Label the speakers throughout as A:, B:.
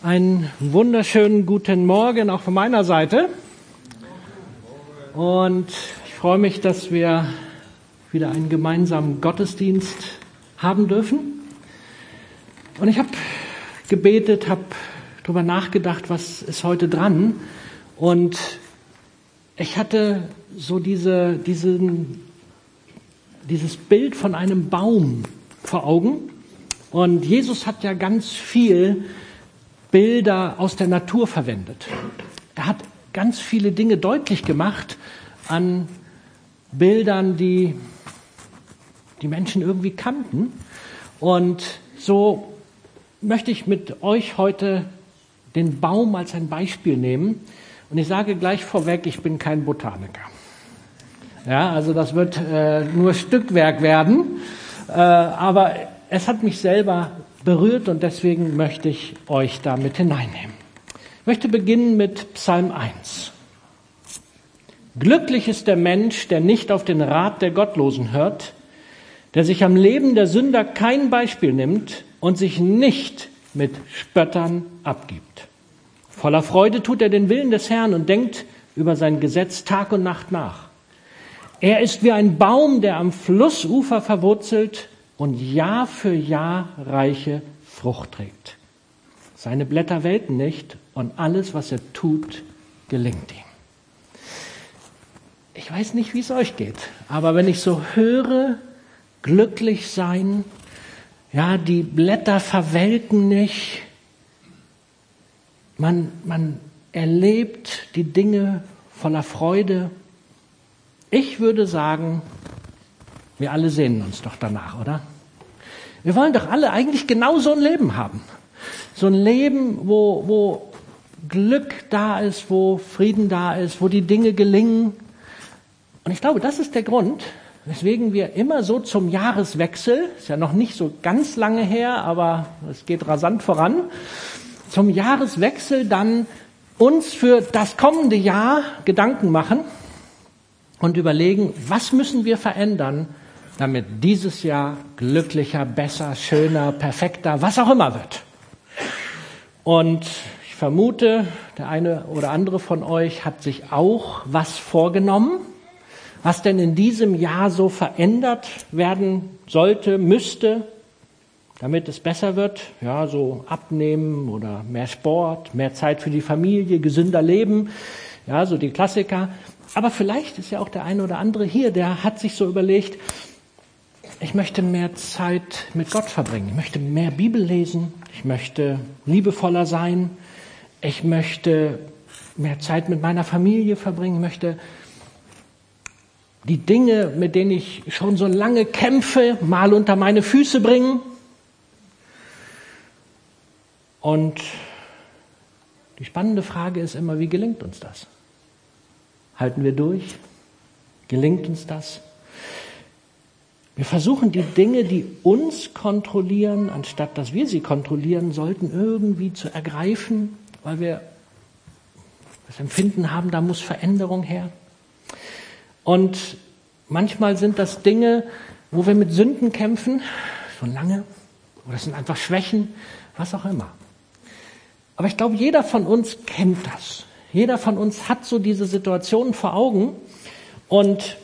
A: Einen wunderschönen guten Morgen auch von meiner Seite. Und ich freue mich, dass wir wieder einen gemeinsamen Gottesdienst haben dürfen. Und ich habe gebetet, habe darüber nachgedacht, was ist heute dran. Und ich hatte so diese, diesen, dieses Bild von einem Baum vor Augen. Und Jesus hat ja ganz viel Bilder aus der Natur verwendet. Er hat ganz viele Dinge deutlich gemacht an Bildern, die die Menschen irgendwie kannten. Und so möchte ich mit euch heute den Baum als ein Beispiel nehmen. Und ich sage gleich vorweg, ich bin kein Botaniker. Ja, also das wird äh, nur Stückwerk werden. Äh, aber es hat mich selber berührt und deswegen möchte ich euch damit hineinnehmen. Ich möchte beginnen mit Psalm 1. Glücklich ist der Mensch, der nicht auf den Rat der Gottlosen hört, der sich am Leben der Sünder kein Beispiel nimmt und sich nicht mit Spöttern abgibt. Voller Freude tut er den Willen des Herrn und denkt über sein Gesetz Tag und Nacht nach. Er ist wie ein Baum, der am Flussufer verwurzelt und Jahr für Jahr reiche Frucht trägt. Seine Blätter welken nicht und alles, was er tut, gelingt ihm. Ich weiß nicht, wie es euch geht, aber wenn ich so höre, glücklich sein, ja, die Blätter verwelken nicht, man, man erlebt die Dinge voller Freude. Ich würde sagen, wir alle sehnen uns doch danach, oder? Wir wollen doch alle eigentlich genau so ein Leben haben. So ein Leben, wo, wo Glück da ist, wo Frieden da ist, wo die Dinge gelingen. Und ich glaube, das ist der Grund, weswegen wir immer so zum Jahreswechsel, ist ja noch nicht so ganz lange her, aber es geht rasant voran, zum Jahreswechsel dann uns für das kommende Jahr Gedanken machen und überlegen, was müssen wir verändern, damit dieses Jahr glücklicher, besser, schöner, perfekter, was auch immer wird. Und ich vermute, der eine oder andere von euch hat sich auch was vorgenommen, was denn in diesem Jahr so verändert werden sollte, müsste, damit es besser wird. Ja, so abnehmen oder mehr Sport, mehr Zeit für die Familie, gesünder leben. Ja, so die Klassiker. Aber vielleicht ist ja auch der eine oder andere hier, der hat sich so überlegt, ich möchte mehr Zeit mit Gott verbringen. Ich möchte mehr Bibel lesen. Ich möchte liebevoller sein. Ich möchte mehr Zeit mit meiner Familie verbringen. Ich möchte die Dinge, mit denen ich schon so lange kämpfe, mal unter meine Füße bringen. Und die spannende Frage ist immer, wie gelingt uns das? Halten wir durch? Gelingt uns das? Wir versuchen die Dinge, die uns kontrollieren, anstatt dass wir sie kontrollieren sollten, irgendwie zu ergreifen, weil wir das Empfinden haben, da muss Veränderung her. Und manchmal sind das Dinge, wo wir mit Sünden kämpfen, schon lange, oder es sind einfach Schwächen, was auch immer. Aber ich glaube, jeder von uns kennt das. Jeder von uns hat so diese Situationen vor Augen und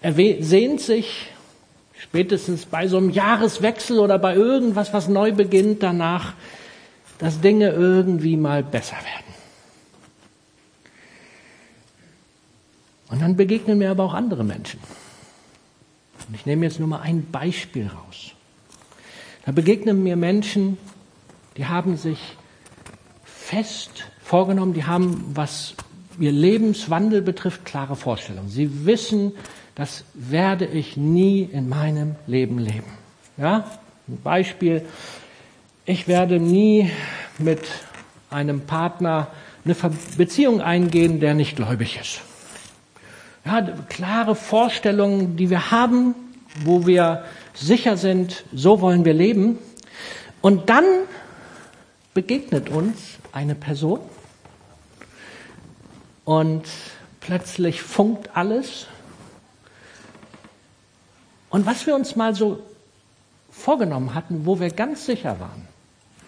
A: er sehnt sich spätestens bei so einem Jahreswechsel oder bei irgendwas, was neu beginnt, danach, dass Dinge irgendwie mal besser werden. Und dann begegnen mir aber auch andere Menschen. Und ich nehme jetzt nur mal ein Beispiel raus. Da begegnen mir Menschen, die haben sich fest vorgenommen, die haben, was ihr Lebenswandel betrifft, klare Vorstellungen. Sie wissen, das werde ich nie in meinem Leben leben. Ja, ein Beispiel. Ich werde nie mit einem Partner eine Beziehung eingehen, der nicht gläubig ist. Ja, klare Vorstellungen, die wir haben, wo wir sicher sind, so wollen wir leben. Und dann begegnet uns eine Person und plötzlich funkt alles und was wir uns mal so vorgenommen hatten, wo wir ganz sicher waren,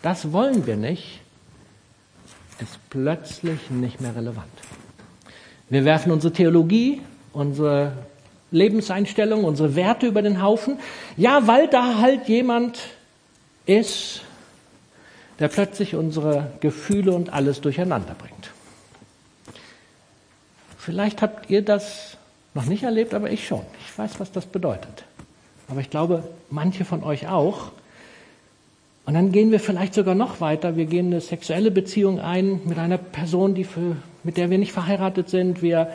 A: das wollen wir nicht, ist plötzlich nicht mehr relevant. Wir werfen unsere Theologie, unsere Lebenseinstellung, unsere Werte über den Haufen. Ja, weil da halt jemand ist, der plötzlich unsere Gefühle und alles durcheinander bringt. Vielleicht habt ihr das noch nicht erlebt, aber ich schon. Ich weiß, was das bedeutet. Aber ich glaube, manche von euch auch. Und dann gehen wir vielleicht sogar noch weiter. Wir gehen eine sexuelle Beziehung ein mit einer Person, die für, mit der wir nicht verheiratet sind. Wir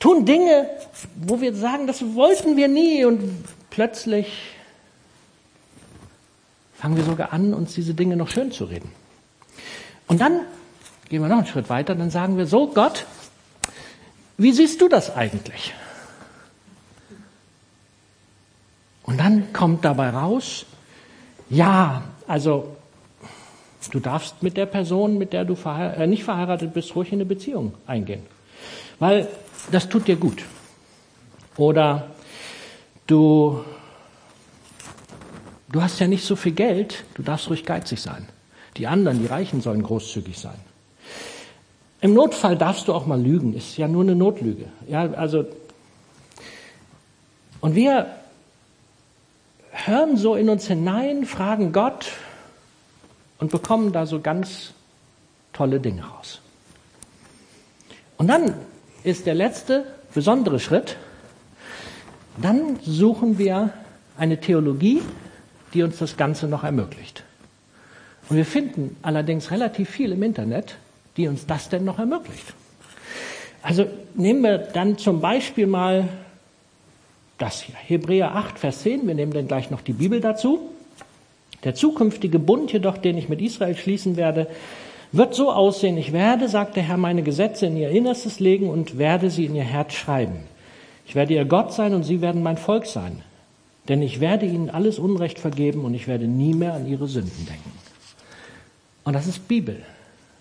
A: tun Dinge, wo wir sagen, das wollten wir nie. Und plötzlich fangen wir sogar an, uns diese Dinge noch schön zu reden. Und dann gehen wir noch einen Schritt weiter. Dann sagen wir so, Gott, wie siehst du das eigentlich? Und dann kommt dabei raus, ja, also du darfst mit der Person, mit der du verhe äh, nicht verheiratet bist, ruhig in eine Beziehung eingehen. Weil das tut dir gut. Oder du, du hast ja nicht so viel Geld, du darfst ruhig geizig sein. Die anderen, die Reichen sollen großzügig sein. Im Notfall darfst du auch mal lügen, ist ja nur eine Notlüge. Ja, also, und wir hören so in uns hinein, fragen Gott und bekommen da so ganz tolle Dinge raus. Und dann ist der letzte besondere Schritt, dann suchen wir eine Theologie, die uns das Ganze noch ermöglicht. Und wir finden allerdings relativ viel im Internet, die uns das denn noch ermöglicht. Also nehmen wir dann zum Beispiel mal das hier, Hebräer 8, Vers 10, wir nehmen dann gleich noch die Bibel dazu. Der zukünftige Bund jedoch, den ich mit Israel schließen werde, wird so aussehen, ich werde, sagt der Herr, meine Gesetze in ihr Innerstes legen und werde sie in ihr Herz schreiben. Ich werde ihr Gott sein und sie werden mein Volk sein. Denn ich werde ihnen alles Unrecht vergeben und ich werde nie mehr an ihre Sünden denken. Und das ist Bibel.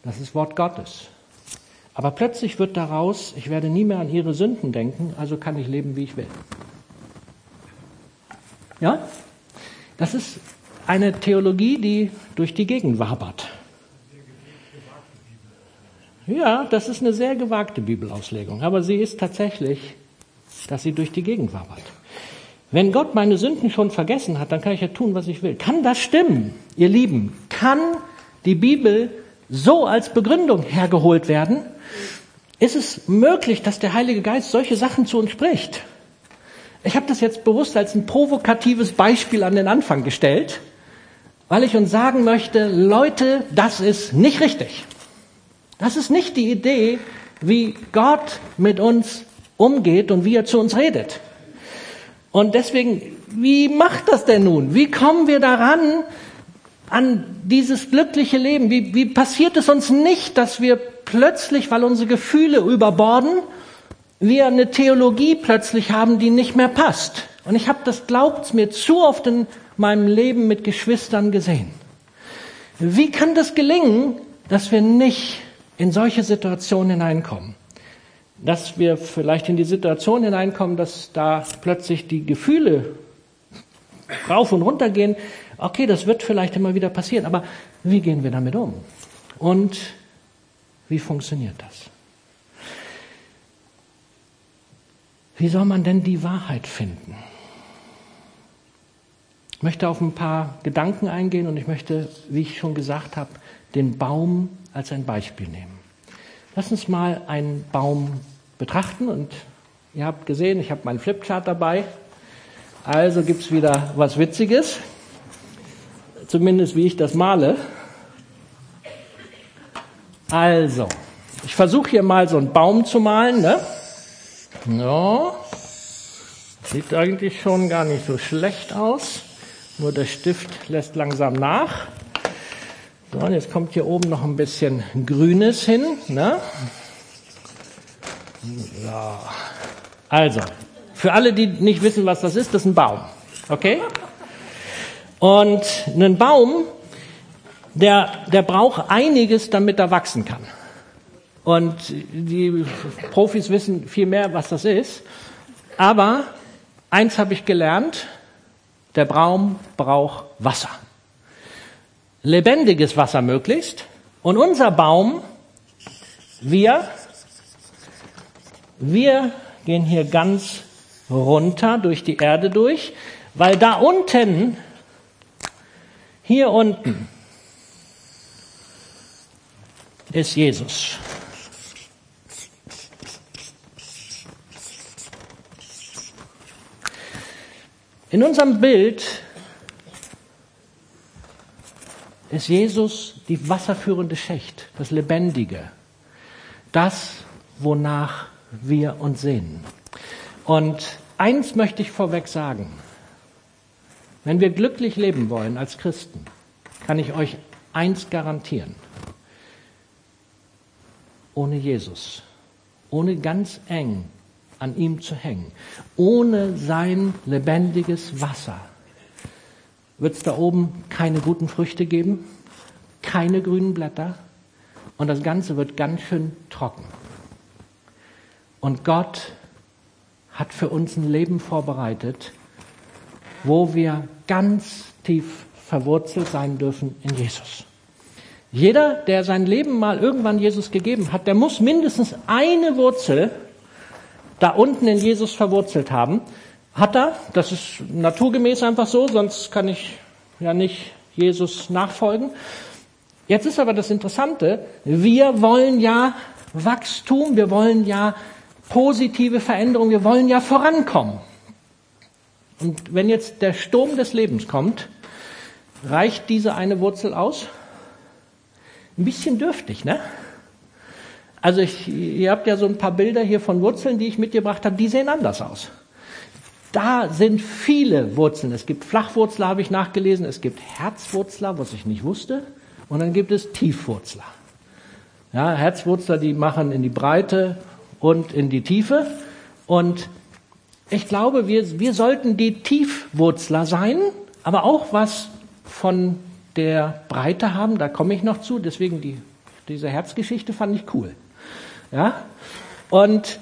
A: Das ist Wort Gottes. Aber plötzlich wird daraus, ich werde nie mehr an ihre Sünden denken, also kann ich leben, wie ich will. Ja? Das ist eine Theologie, die durch die Gegend wabert. Ja, das ist eine sehr gewagte Bibelauslegung, aber sie ist tatsächlich, dass sie durch die Gegend wabert. Wenn Gott meine Sünden schon vergessen hat, dann kann ich ja tun, was ich will. Kann das stimmen, ihr Lieben? Kann die Bibel so als Begründung hergeholt werden, ist es möglich, dass der Heilige Geist solche Sachen zu uns spricht. Ich habe das jetzt bewusst als ein provokatives Beispiel an den Anfang gestellt, weil ich uns sagen möchte, Leute, das ist nicht richtig. Das ist nicht die Idee, wie Gott mit uns umgeht und wie er zu uns redet. Und deswegen, wie macht das denn nun? Wie kommen wir daran, an dieses glückliche Leben? Wie, wie passiert es uns nicht, dass wir plötzlich, weil unsere Gefühle überborden, wir eine Theologie plötzlich haben, die nicht mehr passt? Und ich habe das, glaubt's mir, zu oft in meinem Leben mit Geschwistern gesehen. Wie kann das gelingen, dass wir nicht in solche Situationen hineinkommen? Dass wir vielleicht in die Situation hineinkommen, dass da plötzlich die Gefühle rauf und runter gehen, Okay, das wird vielleicht immer wieder passieren, aber wie gehen wir damit um? Und wie funktioniert das? Wie soll man denn die Wahrheit finden? Ich möchte auf ein paar Gedanken eingehen und ich möchte, wie ich schon gesagt habe, den Baum als ein Beispiel nehmen. Lass uns mal einen Baum betrachten und ihr habt gesehen, ich habe meinen Flipchart dabei. Also gibt es wieder was Witziges zumindest wie ich das male. Also, ich versuche hier mal so einen Baum zu malen. Ne? Ja, sieht eigentlich schon gar nicht so schlecht aus. Nur der Stift lässt langsam nach. So, und jetzt kommt hier oben noch ein bisschen Grünes hin. Ne? Ja. Also, für alle, die nicht wissen, was das ist, das ist ein Baum. Okay? Und ein Baum, der, der braucht einiges, damit er wachsen kann. Und die Profis wissen viel mehr, was das ist. Aber eins habe ich gelernt, der Baum braucht Wasser. lebendiges Wasser möglichst. Und unser Baum, wir, wir gehen hier ganz runter durch die Erde durch, weil da unten, hier unten, ist Jesus. In unserem Bild ist Jesus die wasserführende Schicht, das Lebendige, das, wonach wir uns sehen. Und eins möchte ich vorweg sagen. Wenn wir glücklich leben wollen als Christen, kann ich euch eins garantieren. Ohne Jesus, ohne ganz eng an ihm zu hängen, ohne sein lebendiges Wasser, wird es da oben keine guten Früchte geben, keine grünen Blätter und das Ganze wird ganz schön trocken. Und Gott hat für uns ein Leben vorbereitet, wo wir ganz tief verwurzelt sein dürfen in Jesus. Jeder, der sein Leben mal irgendwann Jesus gegeben hat, der muss mindestens eine Wurzel da unten in Jesus verwurzelt haben. Hat er, das ist naturgemäß einfach so, sonst kann ich ja nicht Jesus nachfolgen. Jetzt ist aber das Interessante, wir wollen ja Wachstum, wir wollen ja positive Veränderung, wir wollen ja vorankommen. Und wenn jetzt der Sturm des Lebens kommt, reicht diese eine Wurzel aus? Ein bisschen dürftig, ne? Also ich, ihr habt ja so ein paar Bilder hier von Wurzeln, die ich mitgebracht habe, die sehen anders aus. Da sind viele Wurzeln. Es gibt Flachwurzler, habe ich nachgelesen, es gibt Herzwurzler, was ich nicht wusste, und dann gibt es Tiefwurzler. Ja, Herzwurzler, die machen in die Breite und in die Tiefe. Und ich glaube, wir, wir sollten die Tiefwurzler sein, aber auch was von der Breite haben, da komme ich noch zu. Deswegen die, diese Herzgeschichte fand ich cool. Ja? Und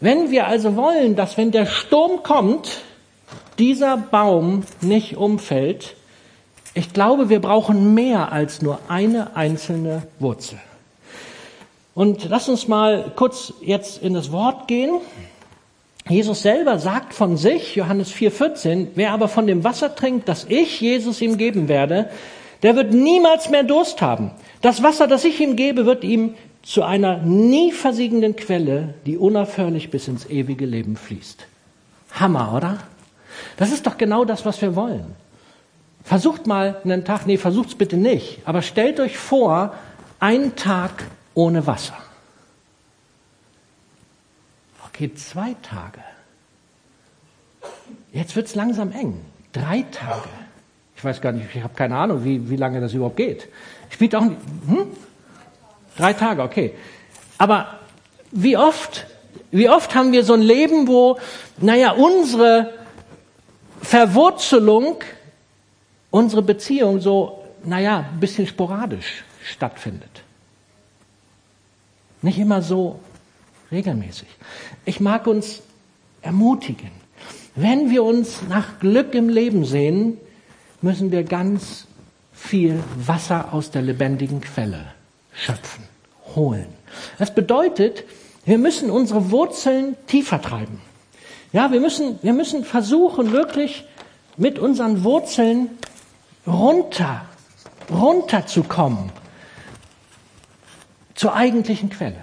A: wenn wir also wollen, dass wenn der Sturm kommt, dieser Baum nicht umfällt, ich glaube, wir brauchen mehr als nur eine einzelne Wurzel. Und lass uns mal kurz jetzt in das Wort gehen. Jesus selber sagt von sich, Johannes 4,14, wer aber von dem Wasser trinkt, das ich Jesus ihm geben werde, der wird niemals mehr Durst haben. Das Wasser, das ich ihm gebe, wird ihm zu einer nie versiegenden Quelle, die unaufhörlich bis ins ewige Leben fließt. Hammer, oder? Das ist doch genau das, was wir wollen. Versucht mal einen Tag, nee, versucht's bitte nicht, aber stellt euch vor, einen Tag ohne Wasser. Okay, zwei Tage. Jetzt wird's langsam eng. Drei Tage. Ich weiß gar nicht, ich habe keine Ahnung, wie, wie lange das überhaupt geht. Spielt auch nicht, hm? Drei Tage, okay. Aber wie oft, wie oft haben wir so ein Leben, wo, naja, unsere Verwurzelung, unsere Beziehung so, naja, ein bisschen sporadisch stattfindet. Nicht immer so regelmäßig. Ich mag uns ermutigen. Wenn wir uns nach Glück im Leben sehen, müssen wir ganz viel Wasser aus der lebendigen Quelle schöpfen, holen. Das bedeutet, wir müssen unsere Wurzeln tiefer treiben. Ja, wir müssen, wir müssen versuchen, wirklich mit unseren Wurzeln runter, runterzukommen zur eigentlichen Quelle.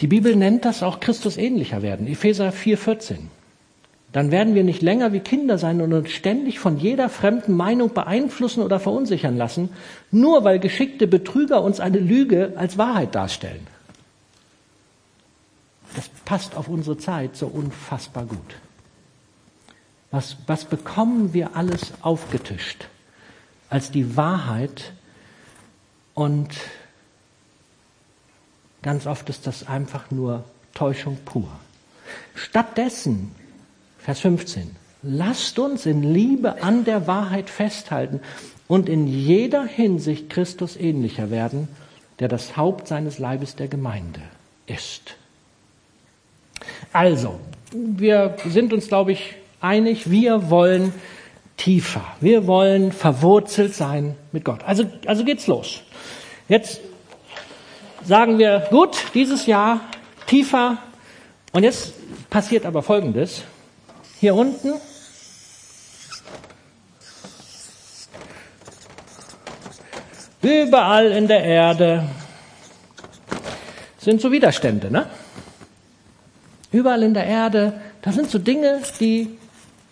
A: Die Bibel nennt das auch Christus ähnlicher werden. Epheser 4,14 dann werden wir nicht länger wie Kinder sein und uns ständig von jeder fremden Meinung beeinflussen oder verunsichern lassen, nur weil geschickte Betrüger uns eine Lüge als Wahrheit darstellen. Das passt auf unsere Zeit so unfassbar gut. Was, was bekommen wir alles aufgetischt als die Wahrheit und ganz oft ist das einfach nur Täuschung pur. Stattdessen Vers 15. Lasst uns in Liebe an der Wahrheit festhalten und in jeder Hinsicht Christus ähnlicher werden, der das Haupt seines Leibes der Gemeinde ist. Also, wir sind uns, glaube ich, einig, wir wollen tiefer. Wir wollen verwurzelt sein mit Gott. Also, also geht's los. Jetzt sagen wir, gut, dieses Jahr tiefer. Und jetzt passiert aber Folgendes. Hier unten Überall in der Erde sind so Widerstände, ne? Überall in der Erde, da sind so Dinge, die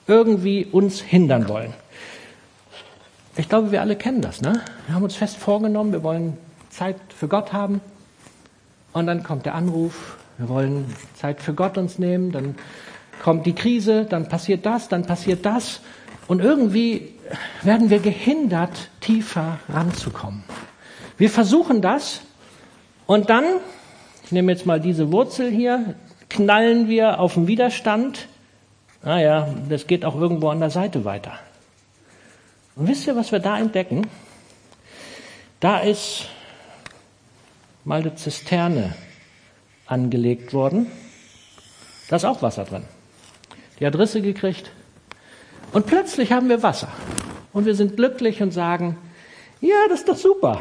A: irgendwie uns hindern wollen. Ich glaube, wir alle kennen das, ne? Wir haben uns fest vorgenommen, wir wollen Zeit für Gott haben. Und dann kommt der Anruf, wir wollen Zeit für Gott uns nehmen, dann kommt die Krise, dann passiert das, dann passiert das. Und irgendwie werden wir gehindert, tiefer ranzukommen. Wir versuchen das und dann, ich nehme jetzt mal diese Wurzel hier, knallen wir auf den Widerstand. Naja, das geht auch irgendwo an der Seite weiter. Und wisst ihr, was wir da entdecken? Da ist mal eine Zisterne angelegt worden. Da ist auch Wasser drin. Die hat Risse gekriegt. Und plötzlich haben wir Wasser. Und wir sind glücklich und sagen, ja, das ist doch super.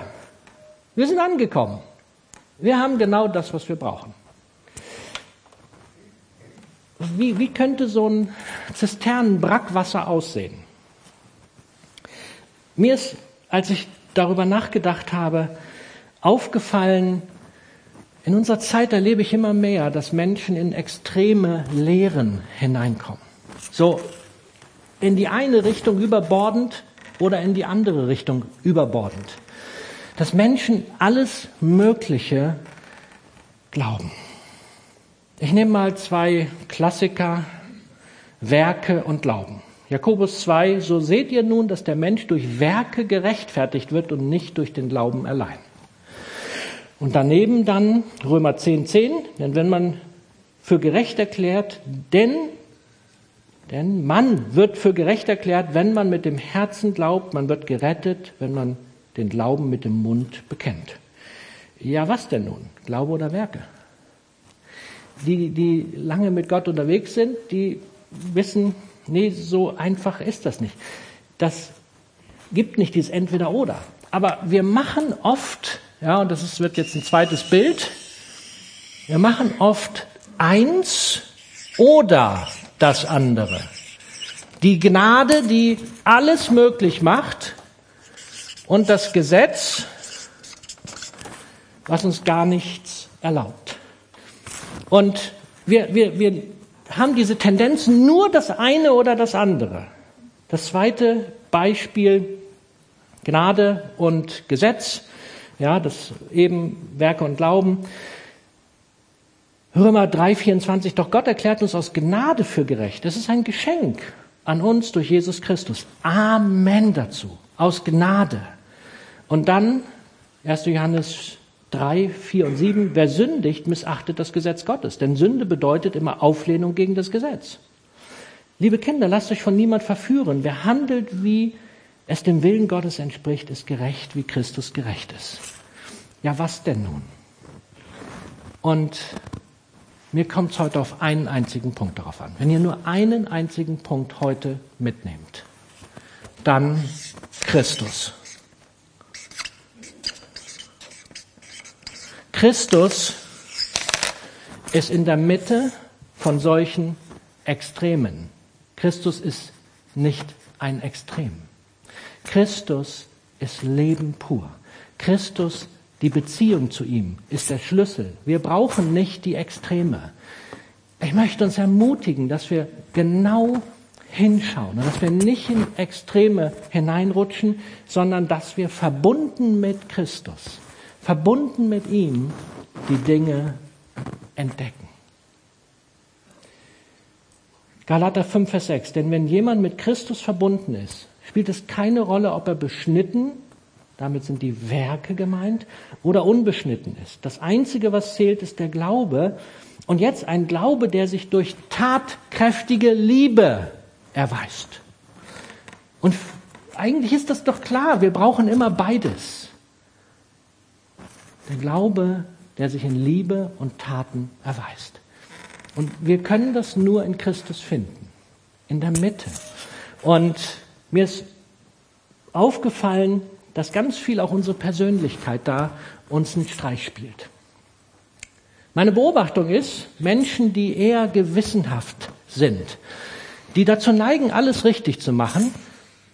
A: Wir sind angekommen. Wir haben genau das, was wir brauchen. Wie, wie könnte so ein Zisternenbrackwasser aussehen? Mir ist, als ich darüber nachgedacht habe, aufgefallen, in unserer Zeit erlebe ich immer mehr, dass Menschen in extreme Lehren hineinkommen. So in die eine Richtung überbordend oder in die andere Richtung überbordend. Dass Menschen alles Mögliche glauben. Ich nehme mal zwei Klassiker, Werke und Glauben. Jakobus 2, so seht ihr nun, dass der Mensch durch Werke gerechtfertigt wird und nicht durch den Glauben allein. Und daneben dann Römer 10, 10, denn wenn man für gerecht erklärt, denn denn man wird für gerecht erklärt, wenn man mit dem Herzen glaubt, man wird gerettet, wenn man den Glauben mit dem Mund bekennt. Ja, was denn nun? Glaube oder Werke? Die, die lange mit Gott unterwegs sind, die wissen, nee, so einfach ist das nicht. Das gibt nicht dieses Entweder-Oder. Aber wir machen oft, ja, und das ist, wird jetzt ein zweites Bild, wir machen oft eins oder das andere. Die Gnade, die alles möglich macht und das Gesetz, was uns gar nichts erlaubt. Und wir, wir, wir haben diese Tendenzen nur das eine oder das andere. Das zweite Beispiel, Gnade und Gesetz, ja, das eben Werke und Glauben. Römer 3,24, doch Gott erklärt uns aus Gnade für gerecht. Das ist ein Geschenk an uns durch Jesus Christus. Amen dazu. Aus Gnade. Und dann 1. Johannes 3, 4 und 7, wer sündigt, missachtet das Gesetz Gottes. Denn Sünde bedeutet immer Auflehnung gegen das Gesetz. Liebe Kinder, lasst euch von niemand verführen. Wer handelt, wie es dem Willen Gottes entspricht, ist gerecht, wie Christus gerecht ist. Ja, was denn nun? Und mir kommt es heute auf einen einzigen Punkt darauf an. Wenn ihr nur einen einzigen Punkt heute mitnehmt, dann Christus. Christus ist in der Mitte von solchen Extremen. Christus ist nicht ein Extrem. Christus ist Leben pur. Christus die Beziehung zu ihm ist der Schlüssel. Wir brauchen nicht die Extreme. Ich möchte uns ermutigen, dass wir genau hinschauen und dass wir nicht in Extreme hineinrutschen, sondern dass wir verbunden mit Christus, verbunden mit ihm, die Dinge entdecken. Galater 5, Vers 6. Denn wenn jemand mit Christus verbunden ist, spielt es keine Rolle, ob er beschnitten damit sind die Werke gemeint, oder unbeschnitten ist. Das Einzige, was zählt, ist der Glaube. Und jetzt ein Glaube, der sich durch tatkräftige Liebe erweist. Und eigentlich ist das doch klar, wir brauchen immer beides. Der Glaube, der sich in Liebe und Taten erweist. Und wir können das nur in Christus finden, in der Mitte. Und mir ist aufgefallen, dass ganz viel auch unsere Persönlichkeit da uns einen Streich spielt. Meine Beobachtung ist, Menschen, die eher gewissenhaft sind, die dazu neigen, alles richtig zu machen,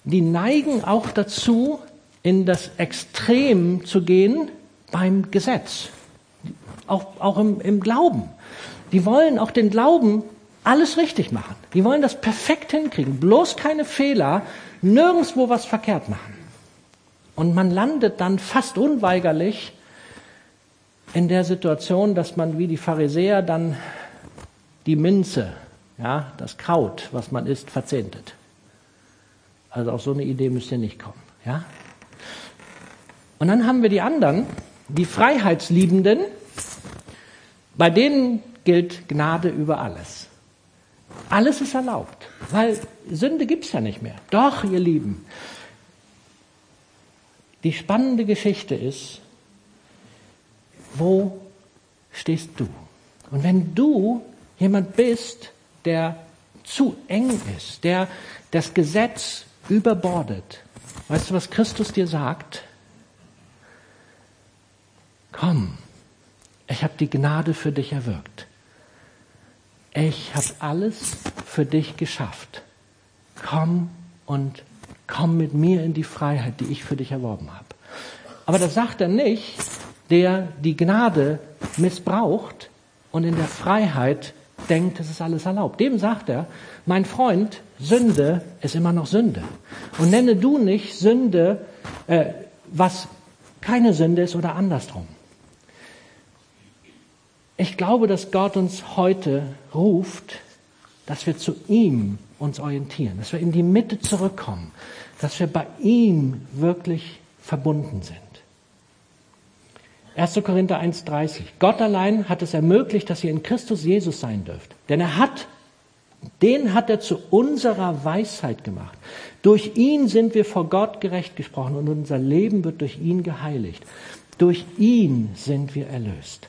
A: die neigen auch dazu, in das Extrem zu gehen beim Gesetz, auch, auch im, im Glauben. Die wollen auch den Glauben alles richtig machen. Die wollen das perfekt hinkriegen, bloß keine Fehler, nirgendwo was verkehrt machen. Und man landet dann fast unweigerlich in der Situation, dass man wie die Pharisäer dann die Minze, ja, das Kraut, was man isst, verzehntet. Also auf so eine Idee müsst ihr nicht kommen, ja? Und dann haben wir die anderen, die Freiheitsliebenden, bei denen gilt Gnade über alles. Alles ist erlaubt, weil Sünde gibt's ja nicht mehr. Doch, ihr Lieben, die spannende Geschichte ist, wo stehst du? Und wenn du jemand bist, der zu eng ist, der das Gesetz überbordet, weißt du, was Christus dir sagt? Komm, ich habe die Gnade für dich erwirkt. Ich habe alles für dich geschafft. Komm und komm mit mir in die Freiheit, die ich für dich erworben habe. Aber das sagt er nicht, der die Gnade missbraucht und in der Freiheit denkt, es ist alles erlaubt. Dem sagt er, mein Freund, Sünde ist immer noch Sünde. Und nenne du nicht Sünde, äh, was keine Sünde ist oder andersrum. Ich glaube, dass Gott uns heute ruft, dass wir zu ihm uns orientieren, dass wir in die Mitte zurückkommen, dass wir bei ihm wirklich verbunden sind. 1. Korinther 1.30. Gott allein hat es ermöglicht, dass ihr in Christus Jesus sein dürft. Denn er hat, den hat er zu unserer Weisheit gemacht. Durch ihn sind wir vor Gott gerecht gesprochen und unser Leben wird durch ihn geheiligt. Durch ihn sind wir erlöst.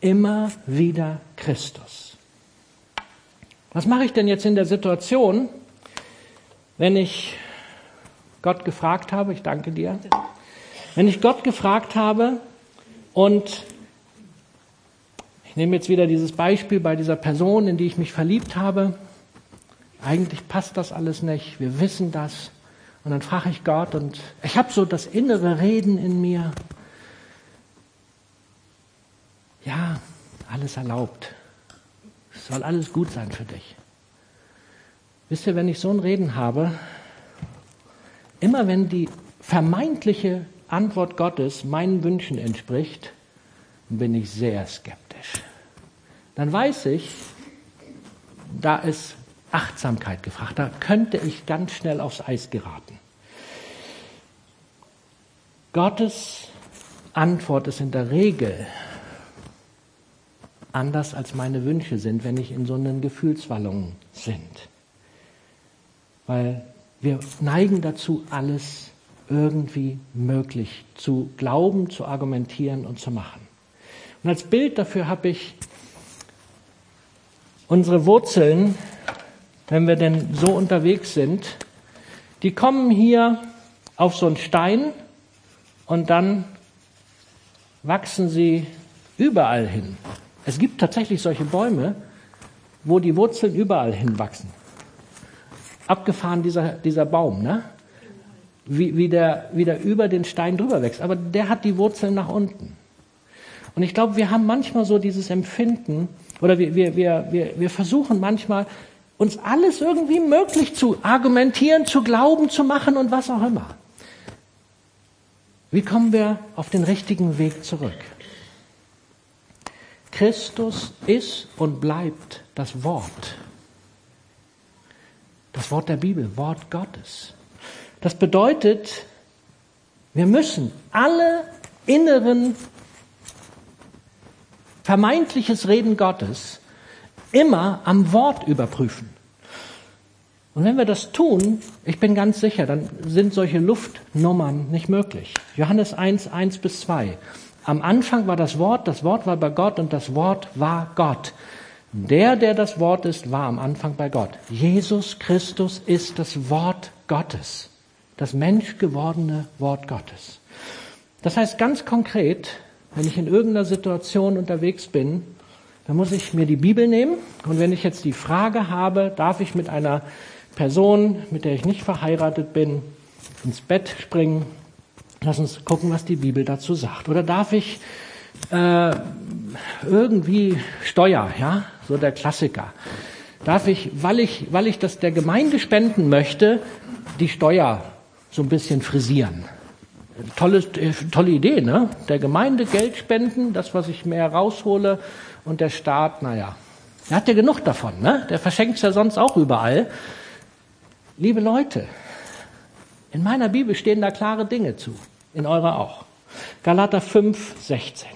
A: Immer wieder Christus. Was mache ich denn jetzt in der Situation, wenn ich Gott gefragt habe, ich danke dir, wenn ich Gott gefragt habe, und ich nehme jetzt wieder dieses Beispiel bei dieser Person, in die ich mich verliebt habe. Eigentlich passt das alles nicht. Wir wissen das. Und dann frage ich Gott und ich habe so das innere Reden in mir. Ja, alles erlaubt. Es soll alles gut sein für dich. Wisst ihr, wenn ich so ein Reden habe, immer wenn die vermeintliche Antwort Gottes meinen Wünschen entspricht, bin ich sehr skeptisch. Dann weiß ich, da ist Achtsamkeit gefragt. Da könnte ich ganz schnell aufs Eis geraten. Gottes Antwort ist in der Regel anders als meine Wünsche sind, wenn ich in so einen Gefühlswallungen sind. Weil wir neigen dazu, alles irgendwie möglich zu glauben, zu argumentieren und zu machen. Und als Bild dafür habe ich unsere Wurzeln, wenn wir denn so unterwegs sind, die kommen hier auf so einen Stein und dann wachsen sie überall hin. Es gibt tatsächlich solche Bäume, wo die Wurzeln überall hinwachsen. Abgefahren dieser, dieser Baum, ne? wie, wie, der, wie der über den Stein drüber wächst. Aber der hat die Wurzeln nach unten. Und ich glaube, wir haben manchmal so dieses Empfinden, oder wir, wir, wir, wir, wir versuchen manchmal, uns alles irgendwie möglich zu argumentieren, zu glauben, zu machen und was auch immer. Wie kommen wir auf den richtigen Weg zurück? Christus ist und bleibt das Wort. Das Wort der Bibel, Wort Gottes. Das bedeutet, wir müssen alle inneren vermeintliches Reden Gottes immer am Wort überprüfen. Und wenn wir das tun, ich bin ganz sicher, dann sind solche Luftnummern nicht möglich. Johannes 1, 1 bis 2. Am Anfang war das Wort, das Wort war bei Gott und das Wort war Gott. Der, der das Wort ist, war am Anfang bei Gott. Jesus Christus ist das Wort Gottes, das menschgewordene Wort Gottes. Das heißt ganz konkret, wenn ich in irgendeiner Situation unterwegs bin, dann muss ich mir die Bibel nehmen und wenn ich jetzt die Frage habe, darf ich mit einer Person, mit der ich nicht verheiratet bin, ins Bett springen, lass uns gucken, was die Bibel dazu sagt. Oder darf ich äh, irgendwie Steuer, ja, so der Klassiker. Darf ich, weil ich, weil ich das der Gemeinde spenden möchte, die Steuer so ein bisschen frisieren? Tolle, äh, tolle Idee, ne? Der Gemeinde Geld spenden, das, was ich mehr raushole, und der Staat, naja, er hat ja genug davon, ne? Der verschenkt es ja sonst auch überall. Liebe Leute, in meiner Bibel stehen da klare Dinge zu, in eurer auch. Galater 5, 16.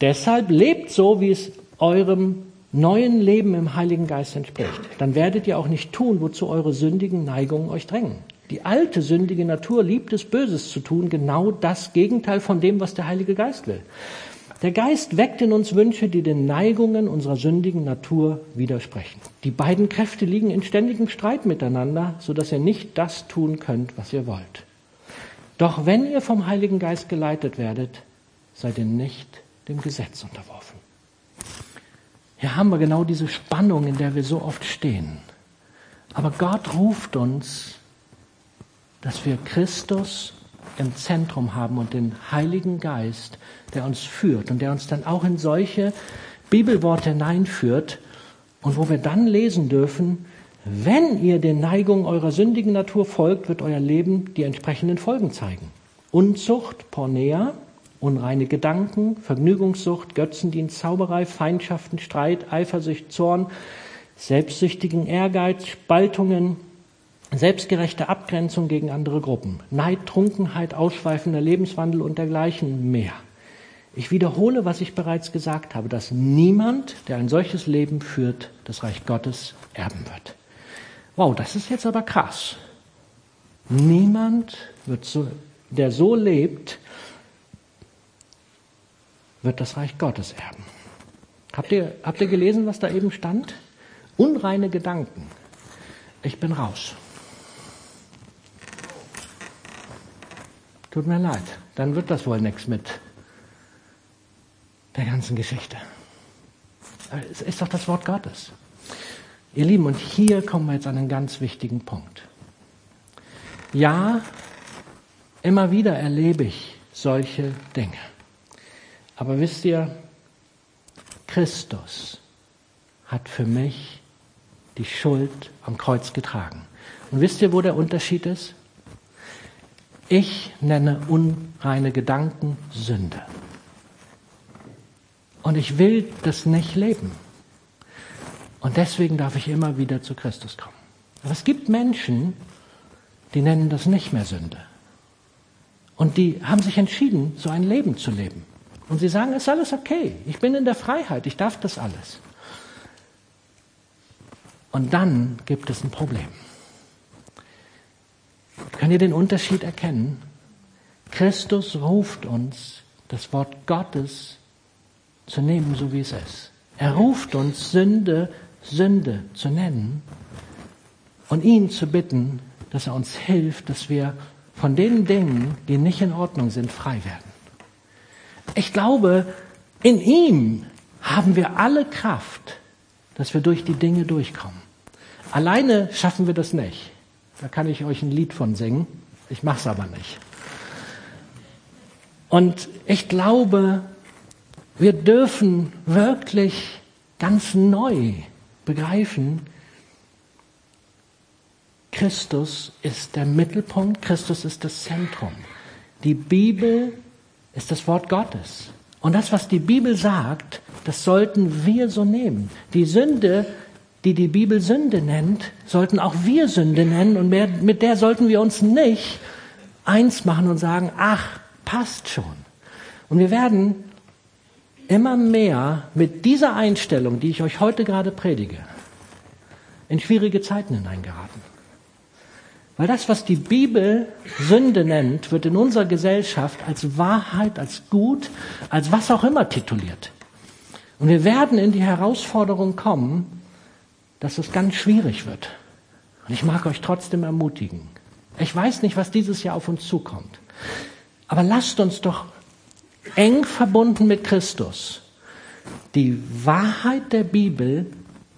A: Deshalb lebt so, wie es eurem neuen Leben im Heiligen Geist entspricht. Dann werdet ihr auch nicht tun, wozu eure sündigen Neigungen euch drängen. Die alte sündige Natur liebt es, Böses zu tun, genau das Gegenteil von dem, was der Heilige Geist will. Der Geist weckt in uns Wünsche, die den Neigungen unserer sündigen Natur widersprechen. Die beiden Kräfte liegen in ständigem Streit miteinander, so dass ihr nicht das tun könnt, was ihr wollt. Doch wenn ihr vom Heiligen Geist geleitet werdet, seid ihr nicht dem Gesetz unterworfen. Hier haben wir genau diese Spannung, in der wir so oft stehen. Aber Gott ruft uns, dass wir Christus im Zentrum haben und den Heiligen Geist, der uns führt und der uns dann auch in solche Bibelworte hineinführt und wo wir dann lesen dürfen, wenn ihr den Neigungen eurer sündigen Natur folgt, wird euer Leben die entsprechenden Folgen zeigen. Unzucht, Pornea, unreine Gedanken, Vergnügungssucht, Götzendienst, Zauberei, Feindschaften, Streit, Eifersucht, Zorn, selbstsüchtigen Ehrgeiz, Spaltungen, selbstgerechte Abgrenzung gegen andere Gruppen, Neid, Trunkenheit, ausschweifender Lebenswandel und dergleichen mehr. Ich wiederhole, was ich bereits gesagt habe, dass niemand, der ein solches Leben führt, das Reich Gottes erben wird. Wow, das ist jetzt aber krass. Niemand wird so, der so lebt, wird das Reich Gottes erben. Habt ihr, habt ihr gelesen, was da eben stand? Unreine Gedanken. Ich bin raus. Tut mir leid, dann wird das wohl nichts mit der ganzen Geschichte. Es ist doch das Wort Gottes. Ihr Lieben, und hier kommen wir jetzt an einen ganz wichtigen Punkt. Ja, immer wieder erlebe ich solche Dinge. Aber wisst ihr, Christus hat für mich die Schuld am Kreuz getragen. Und wisst ihr, wo der Unterschied ist? Ich nenne unreine Gedanken Sünde. Und ich will das nicht leben. Und deswegen darf ich immer wieder zu Christus kommen. Aber es gibt Menschen, die nennen das nicht mehr Sünde. Und die haben sich entschieden, so ein Leben zu leben. Und sie sagen, es ist alles okay. Ich bin in der Freiheit. Ich darf das alles. Und dann gibt es ein Problem. Könnt ihr den Unterschied erkennen? Christus ruft uns, das Wort Gottes zu nehmen, so wie es ist. Er ruft uns, Sünde, Sünde zu nennen und ihn zu bitten, dass er uns hilft, dass wir von den Dingen, die nicht in Ordnung sind, frei werden. Ich glaube, in ihm haben wir alle Kraft, dass wir durch die Dinge durchkommen. Alleine schaffen wir das nicht. Da kann ich euch ein Lied von singen. Ich mache es aber nicht. Und ich glaube, wir dürfen wirklich ganz neu begreifen, Christus ist der Mittelpunkt, Christus ist das Zentrum. Die Bibel ist das Wort Gottes. Und das, was die Bibel sagt, das sollten wir so nehmen. Die Sünde, die die Bibel Sünde nennt, sollten auch wir Sünde nennen und mit der sollten wir uns nicht eins machen und sagen, ach, passt schon. Und wir werden immer mehr mit dieser Einstellung, die ich euch heute gerade predige, in schwierige Zeiten hineingeraten. Weil das, was die Bibel Sünde nennt, wird in unserer Gesellschaft als Wahrheit, als gut, als was auch immer tituliert. Und wir werden in die Herausforderung kommen, dass es ganz schwierig wird. Und ich mag euch trotzdem ermutigen. Ich weiß nicht, was dieses Jahr auf uns zukommt. Aber lasst uns doch eng verbunden mit Christus die Wahrheit der Bibel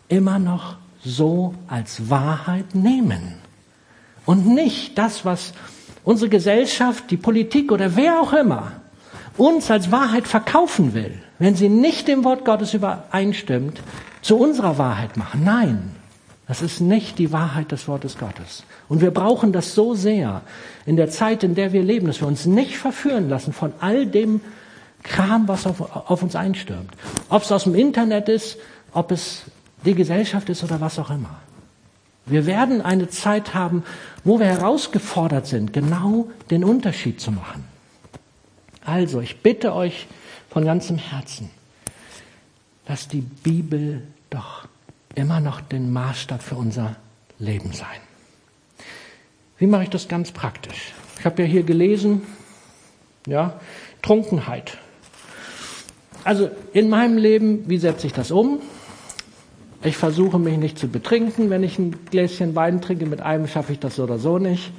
A: immer noch so als Wahrheit nehmen. Und nicht das, was unsere Gesellschaft, die Politik oder wer auch immer uns als Wahrheit verkaufen will, wenn sie nicht dem Wort Gottes übereinstimmt, zu unserer Wahrheit machen. Nein, das ist nicht die Wahrheit des Wortes Gottes. Und wir brauchen das so sehr in der Zeit, in der wir leben, dass wir uns nicht verführen lassen von all dem Kram, was auf, auf uns einstürmt. Ob es aus dem Internet ist, ob es die Gesellschaft ist oder was auch immer. Wir werden eine Zeit haben, wo wir herausgefordert sind, genau den Unterschied zu machen. Also, ich bitte euch von ganzem Herzen, dass die Bibel doch immer noch den Maßstab für unser Leben sein. Wie mache ich das ganz praktisch? Ich habe ja hier gelesen, ja, Trunkenheit. Also in meinem Leben, wie setze ich das um? Ich versuche mich nicht zu betrinken, wenn ich ein Gläschen Wein trinke. Mit einem schaffe ich das so oder so nicht.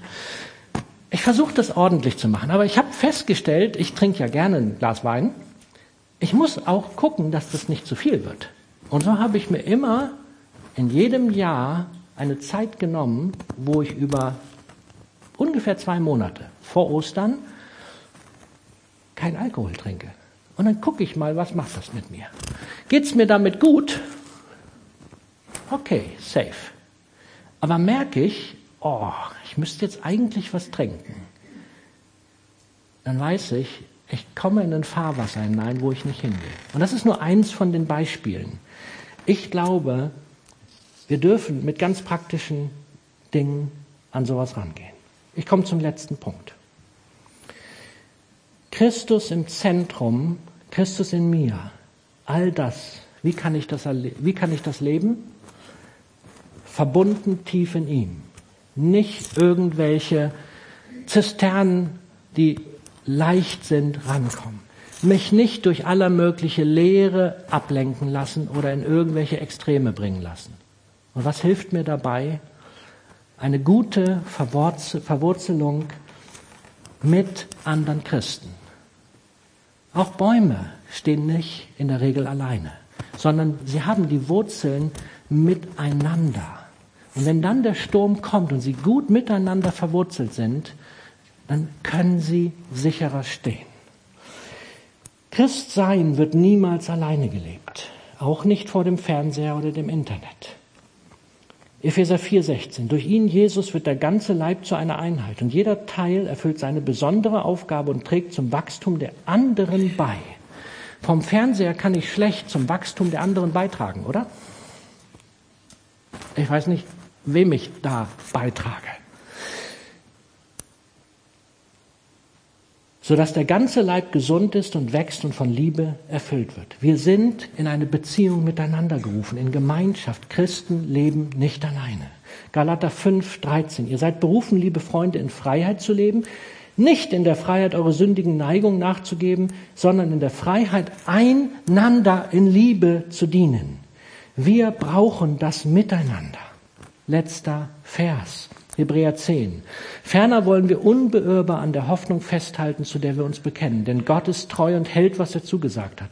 A: Ich versuche das ordentlich zu machen, aber ich habe festgestellt, ich trinke ja gerne ein Glas Wein. Ich muss auch gucken, dass das nicht zu viel wird. Und so habe ich mir immer in jedem Jahr eine Zeit genommen, wo ich über ungefähr zwei Monate vor Ostern kein Alkohol trinke. Und dann gucke ich mal, was macht das mit mir? Geht's mir damit gut? Okay, safe. Aber merke ich, oh, ich müsste jetzt eigentlich was trinken. Dann weiß ich, ich komme in ein Fahrwasser hinein, wo ich nicht hin will. Und das ist nur eins von den Beispielen. Ich glaube, wir dürfen mit ganz praktischen Dingen an sowas rangehen. Ich komme zum letzten Punkt. Christus im Zentrum, Christus in mir, all das, wie kann ich das, wie kann ich das leben? Verbunden tief in ihm. Nicht irgendwelche Zisternen, die leicht sind, rankommen. Mich nicht durch aller mögliche Lehre ablenken lassen oder in irgendwelche Extreme bringen lassen. Und was hilft mir dabei? Eine gute Verwurzelung mit anderen Christen. Auch Bäume stehen nicht in der Regel alleine, sondern sie haben die Wurzeln miteinander. Und wenn dann der Sturm kommt und sie gut miteinander verwurzelt sind, dann können sie sicherer stehen. Christsein wird niemals alleine gelebt, auch nicht vor dem Fernseher oder dem Internet. Epheser 4,16. Durch ihn, Jesus, wird der ganze Leib zu einer Einheit und jeder Teil erfüllt seine besondere Aufgabe und trägt zum Wachstum der anderen bei. Vom Fernseher kann ich schlecht zum Wachstum der anderen beitragen, oder? Ich weiß nicht, wem ich da beitrage. Sodass der ganze Leib gesund ist und wächst und von Liebe erfüllt wird. Wir sind in eine Beziehung miteinander gerufen, in Gemeinschaft. Christen leben nicht alleine. Galater 5, 13. Ihr seid berufen, liebe Freunde, in Freiheit zu leben, nicht in der Freiheit, eure sündigen Neigungen nachzugeben, sondern in der Freiheit, einander in Liebe zu dienen. Wir brauchen das Miteinander. Letzter Vers. Hebräer 10. Ferner wollen wir unbeirrbar an der Hoffnung festhalten, zu der wir uns bekennen. Denn Gott ist treu und hält, was er zugesagt hat.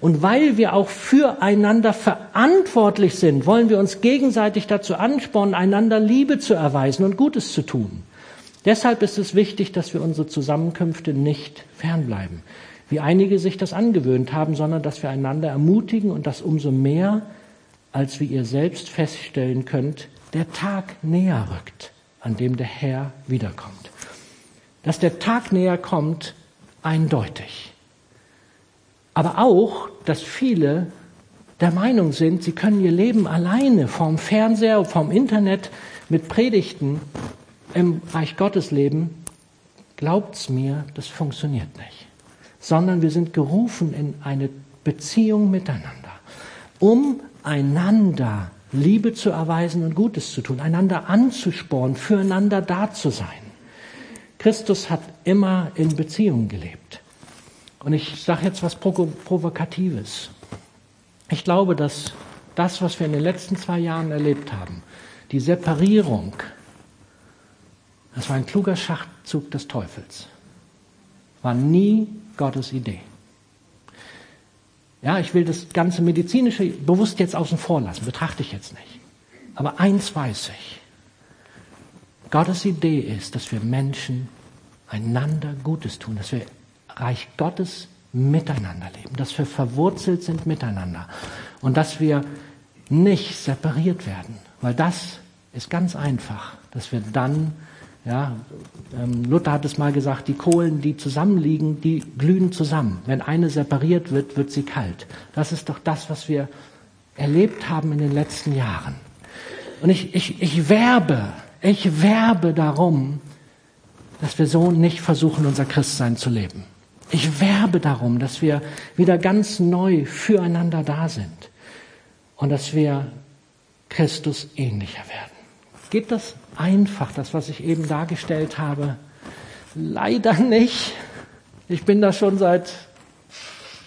A: Und weil wir auch füreinander verantwortlich sind, wollen wir uns gegenseitig dazu anspornen, einander Liebe zu erweisen und Gutes zu tun. Deshalb ist es wichtig, dass wir unsere Zusammenkünfte nicht fernbleiben, wie einige sich das angewöhnt haben, sondern dass wir einander ermutigen und das umso mehr, als wie ihr selbst feststellen könnt, der Tag näher rückt an dem der Herr wiederkommt. Dass der Tag näher kommt, eindeutig. Aber auch, dass viele der Meinung sind, sie können ihr Leben alleine vom Fernseher, vom Internet mit Predigten im Reich Gottes leben. Glaubt's mir, das funktioniert nicht. Sondern wir sind gerufen in eine Beziehung miteinander, um einander Liebe zu erweisen und Gutes zu tun, einander anzuspornen, füreinander da zu sein. Christus hat immer in Beziehungen gelebt. Und ich sage jetzt was Provokatives. Ich glaube, dass das, was wir in den letzten zwei Jahren erlebt haben, die Separierung, das war ein kluger Schachzug des Teufels, war nie Gottes Idee. Ja, ich will das ganze medizinische bewusst jetzt außen vor lassen, betrachte ich jetzt nicht. Aber eins weiß ich. Gottes Idee ist, dass wir Menschen einander Gutes tun, dass wir Reich Gottes miteinander leben, dass wir verwurzelt sind miteinander und dass wir nicht separiert werden, weil das ist ganz einfach, dass wir dann, ja, ähm, Luther hat es mal gesagt, die Kohlen, die zusammenliegen, die glühen zusammen. Wenn eine separiert wird, wird sie kalt. Das ist doch das, was wir erlebt haben in den letzten Jahren. Und ich, ich, ich werbe, ich werbe darum, dass wir so nicht versuchen, unser Christsein zu leben. Ich werbe darum, dass wir wieder ganz neu füreinander da sind und dass wir Christus ähnlicher werden. Geht das einfach, das, was ich eben dargestellt habe? Leider nicht. Ich bin da schon seit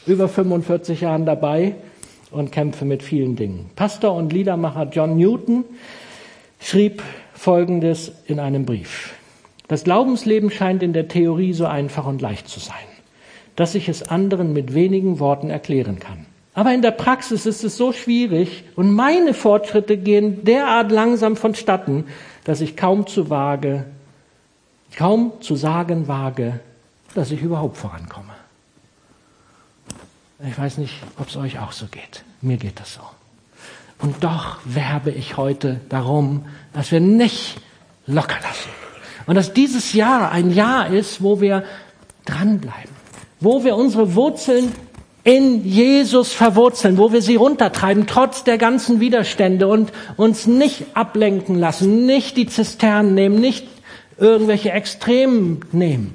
A: über 45 Jahren dabei und kämpfe mit vielen Dingen. Pastor und Liedermacher John Newton schrieb Folgendes in einem Brief. Das Glaubensleben scheint in der Theorie so einfach und leicht zu sein dass ich es anderen mit wenigen Worten erklären kann. Aber in der Praxis ist es so schwierig und meine Fortschritte gehen derart langsam vonstatten, dass ich kaum zu wage, kaum zu sagen wage, dass ich überhaupt vorankomme. Ich weiß nicht, ob es euch auch so geht. Mir geht das so. Und doch werbe ich heute darum, dass wir nicht locker lassen. Und dass dieses Jahr ein Jahr ist, wo wir dranbleiben wo wir unsere Wurzeln in Jesus verwurzeln, wo wir sie runtertreiben, trotz der ganzen Widerstände und uns nicht ablenken lassen, nicht die Zisternen nehmen, nicht irgendwelche Extremen nehmen,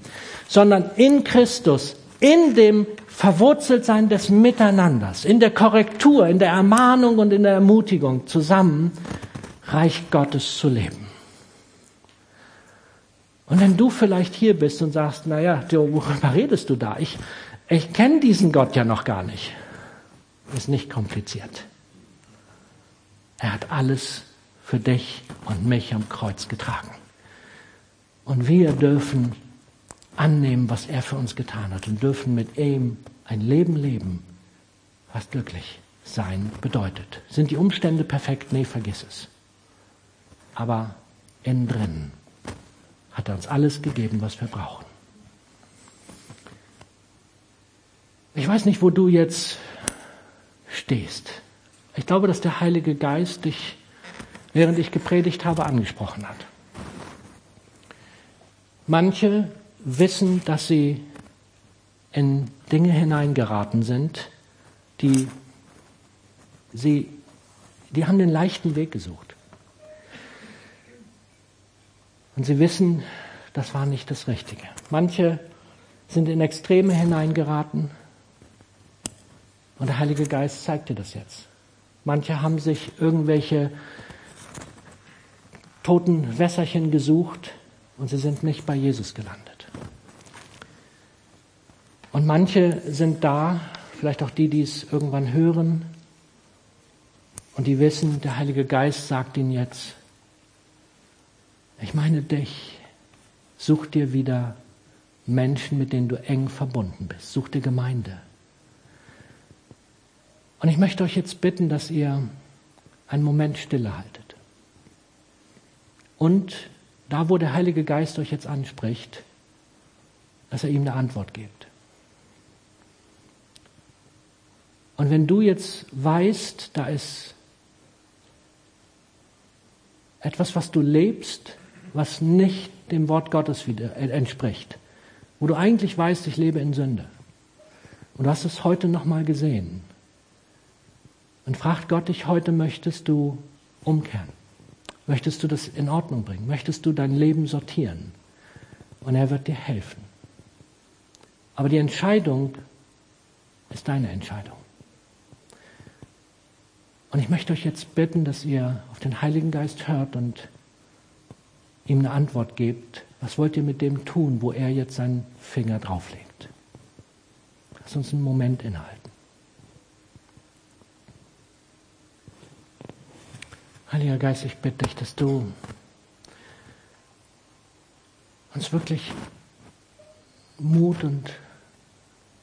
A: sondern in Christus, in dem Verwurzeltsein des Miteinanders, in der Korrektur, in der Ermahnung und in der Ermutigung zusammen Reich Gottes zu leben. Und wenn du vielleicht hier bist und sagst, na ja, worüber redest du da? Ich, ich kenne diesen Gott ja noch gar nicht. Ist nicht kompliziert. Er hat alles für dich und mich am Kreuz getragen. Und wir dürfen annehmen, was er für uns getan hat und dürfen mit ihm ein Leben leben, was glücklich sein bedeutet. Sind die Umstände perfekt? Nee, vergiss es. Aber innen drin hat er uns alles gegeben, was wir brauchen. Ich weiß nicht, wo du jetzt stehst. Ich glaube, dass der Heilige Geist dich, während ich gepredigt habe, angesprochen hat. Manche wissen, dass sie in Dinge hineingeraten sind, die sie, die haben den leichten Weg gesucht. Und sie wissen, das war nicht das Richtige. Manche sind in Extreme hineingeraten und der Heilige Geist zeigt dir das jetzt. Manche haben sich irgendwelche toten Wässerchen gesucht und sie sind nicht bei Jesus gelandet. Und manche sind da, vielleicht auch die, die es irgendwann hören und die wissen, der Heilige Geist sagt ihnen jetzt, ich meine dich. Such dir wieder Menschen, mit denen du eng verbunden bist. Such dir Gemeinde. Und ich möchte euch jetzt bitten, dass ihr einen Moment stille haltet. Und da, wo der Heilige Geist euch jetzt anspricht, dass er ihm eine Antwort gibt. Und wenn du jetzt weißt, da ist etwas, was du lebst, was nicht dem Wort Gottes äh, entspricht, wo du eigentlich weißt, ich lebe in Sünde. Und du hast es heute nochmal gesehen. Und fragt Gott dich heute, möchtest du umkehren? Möchtest du das in Ordnung bringen? Möchtest du dein Leben sortieren? Und er wird dir helfen. Aber die Entscheidung ist deine Entscheidung. Und ich möchte euch jetzt bitten, dass ihr auf den Heiligen Geist hört und ihm eine Antwort gebt, was wollt ihr mit dem tun, wo er jetzt seinen Finger drauflegt? Lass uns einen Moment innehalten. Heiliger Geist, ich bitte dich, dass du uns wirklich Mut und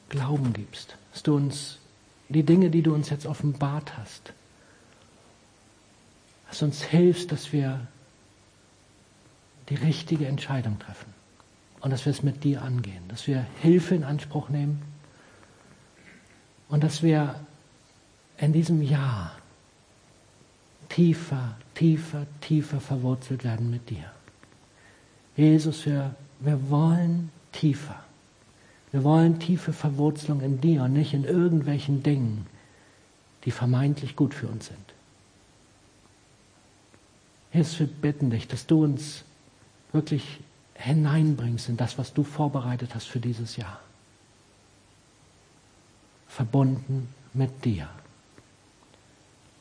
A: Glauben gibst, dass du uns die Dinge, die du uns jetzt offenbart hast, dass du uns hilfst, dass wir die richtige Entscheidung treffen und dass wir es mit dir angehen, dass wir Hilfe in Anspruch nehmen und dass wir in diesem Jahr tiefer, tiefer, tiefer verwurzelt werden mit dir. Jesus, wir, wir wollen tiefer. Wir wollen tiefe Verwurzelung in dir und nicht in irgendwelchen Dingen, die vermeintlich gut für uns sind. Jesus, wir bitten dich, dass du uns wirklich hineinbringst in das, was du vorbereitet hast für dieses Jahr. Verbunden mit dir.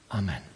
A: Amen.